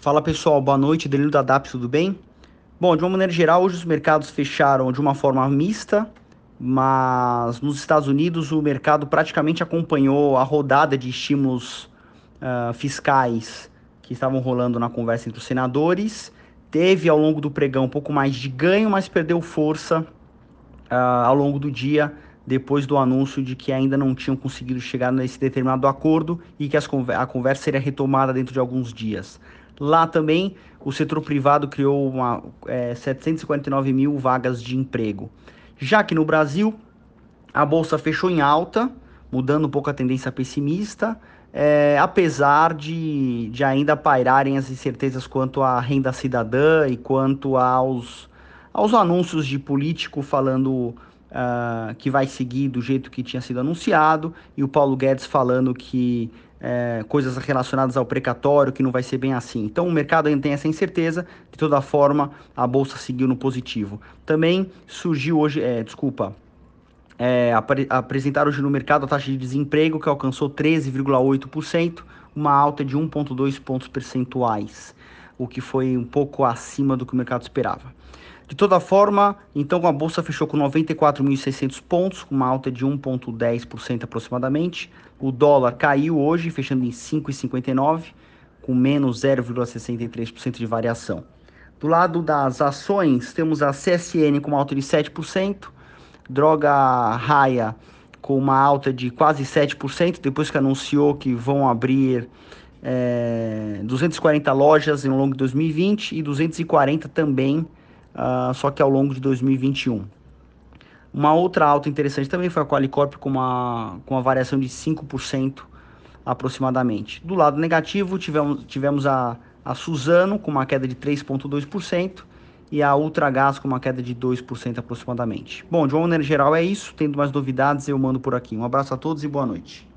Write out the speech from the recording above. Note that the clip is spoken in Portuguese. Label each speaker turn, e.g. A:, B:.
A: Fala pessoal, boa noite, Danilo da DAP, tudo bem? Bom, de uma maneira geral, hoje os mercados fecharam de uma forma mista, mas nos Estados Unidos o mercado praticamente acompanhou a rodada de estímulos uh, fiscais que estavam rolando na conversa entre os senadores. Teve ao longo do pregão um pouco mais de ganho, mas perdeu força uh, ao longo do dia depois do anúncio de que ainda não tinham conseguido chegar nesse determinado acordo e que as, a conversa seria retomada dentro de alguns dias. Lá também, o setor privado criou uma, é, 759 mil vagas de emprego. Já que no Brasil, a bolsa fechou em alta, mudando um pouco a tendência pessimista, é, apesar de, de ainda pairarem as incertezas quanto à renda cidadã e quanto aos, aos anúncios de político falando uh, que vai seguir do jeito que tinha sido anunciado, e o Paulo Guedes falando que é, coisas relacionadas ao precatório, que não vai ser bem assim. Então o mercado ainda tem essa incerteza, de toda forma a bolsa seguiu no positivo. Também surgiu hoje, é, desculpa, é, apre, apresentaram hoje no mercado a taxa de desemprego que alcançou 13,8%, uma alta de 1,2 pontos percentuais, o que foi um pouco acima do que o mercado esperava. De toda forma, então a bolsa fechou com 94.600 pontos, com uma alta de 1,10% aproximadamente. O dólar caiu hoje, fechando em 5,59, com menos 0,63% de variação. Do lado das ações, temos a CSN com uma alta de 7%, Droga Raia com uma alta de quase 7%, depois que anunciou que vão abrir é, 240 lojas ao longo de 2020 e 240 também uh, só que ao longo de 2021. Uma outra alta interessante também foi a Qualicorp com uma, com uma variação de 5% aproximadamente. Do lado negativo, tivemos, tivemos a, a Suzano com uma queda de 3,2% e a Ultragás com uma queda de 2% aproximadamente. Bom, de uma maneira geral é isso. Tendo mais novidades, eu mando por aqui. Um abraço a todos e boa noite.